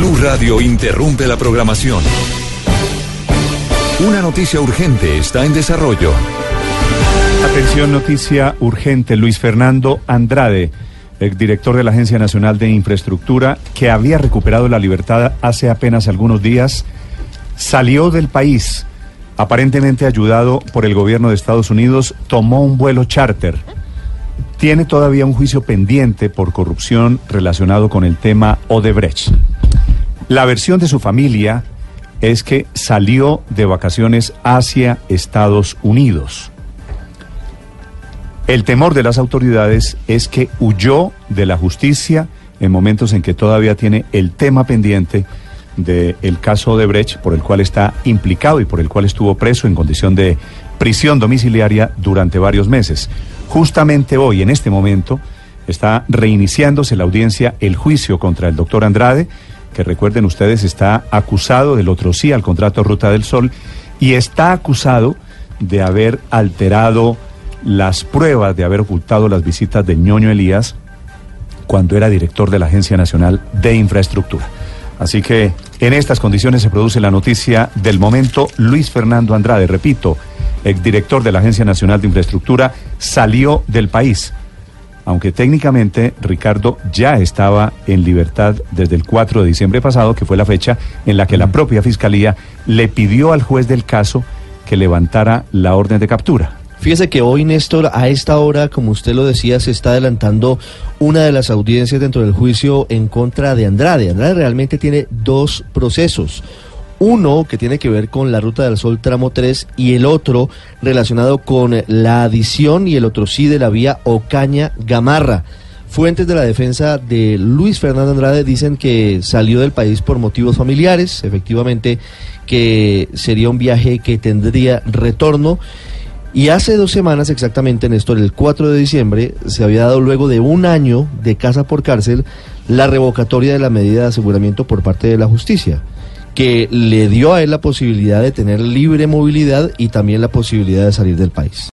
Blue Radio interrumpe la programación. Una noticia urgente está en desarrollo. Atención, noticia urgente. Luis Fernando Andrade, el director de la Agencia Nacional de Infraestructura, que había recuperado la libertad hace apenas algunos días, salió del país. Aparentemente ayudado por el gobierno de Estados Unidos, tomó un vuelo charter. Tiene todavía un juicio pendiente por corrupción relacionado con el tema Odebrecht. La versión de su familia es que salió de vacaciones hacia Estados Unidos. El temor de las autoridades es que huyó de la justicia en momentos en que todavía tiene el tema pendiente del caso de Brecht, por el cual está implicado y por el cual estuvo preso en condición de prisión domiciliaria durante varios meses. Justamente hoy, en este momento, está reiniciándose la audiencia, el juicio contra el doctor Andrade, que recuerden ustedes está acusado del otro sí al contrato Ruta del Sol y está acusado de haber alterado las pruebas, de haber ocultado las visitas de ñoño Elías cuando era director de la Agencia Nacional de Infraestructura. Así que en estas condiciones se produce la noticia del momento. Luis Fernando Andrade, repito, exdirector de la Agencia Nacional de Infraestructura, salió del país aunque técnicamente Ricardo ya estaba en libertad desde el 4 de diciembre pasado, que fue la fecha en la que la propia Fiscalía le pidió al juez del caso que levantara la orden de captura. Fíjese que hoy, Néstor, a esta hora, como usted lo decía, se está adelantando una de las audiencias dentro del juicio en contra de Andrade. Andrade realmente tiene dos procesos uno que tiene que ver con la Ruta del Sol tramo 3 y el otro relacionado con la adición y el otro sí de la vía Ocaña Gamarra. Fuentes de la defensa de Luis Fernando Andrade dicen que salió del país por motivos familiares, efectivamente que sería un viaje que tendría retorno. Y hace dos semanas exactamente, Néstor, el 4 de diciembre, se había dado luego de un año de casa por cárcel la revocatoria de la medida de aseguramiento por parte de la justicia que le dio a él la posibilidad de tener libre movilidad y también la posibilidad de salir del país.